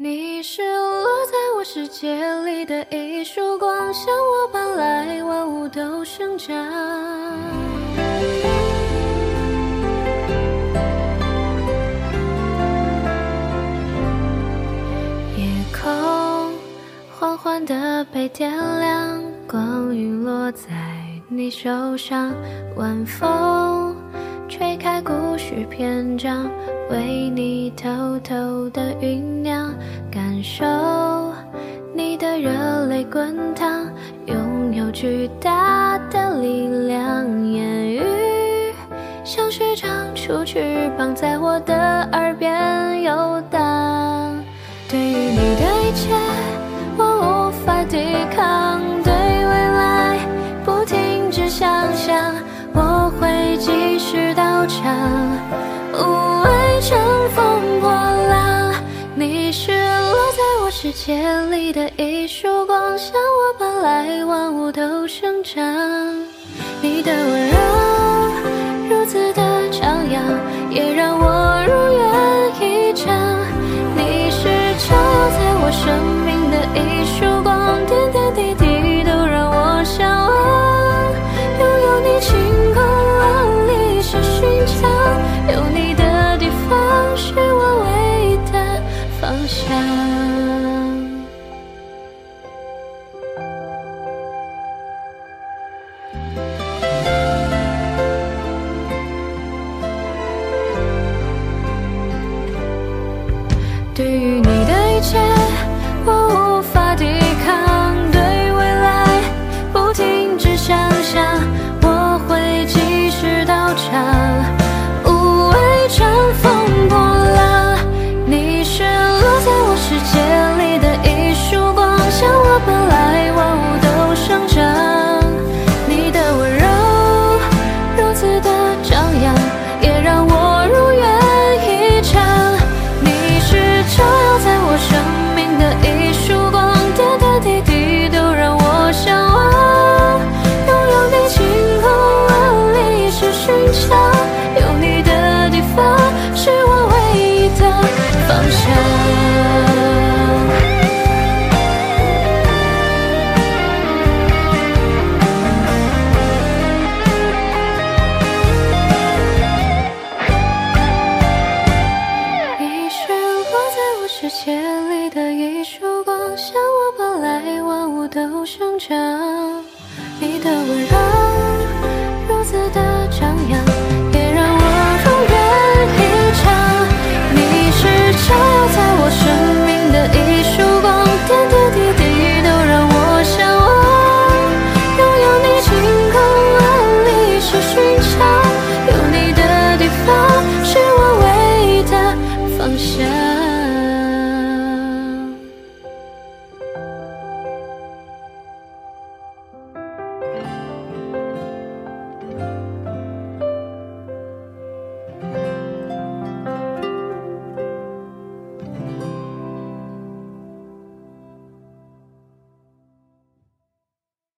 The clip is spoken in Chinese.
你是落在我世界里的一束光，向我搬来，万物都生长。夜空缓缓地被点亮，光晕落在你手上，晚风吹开故事篇章，为你偷偷的酝酿，感受你的热泪滚烫，拥有巨大的力量，言语像是长出翅膀，在我的耳边游荡。对于你的一切，无畏乘风破浪。你是落在我世界里的一束光，向我奔来，万物都生长。你的温对将我抱来，万物都生长，你的温柔如此的张扬，也让我如愿以偿。你是照耀在我生命的一束光，点点滴滴都让我向往，拥有你，晴空万里是寻常。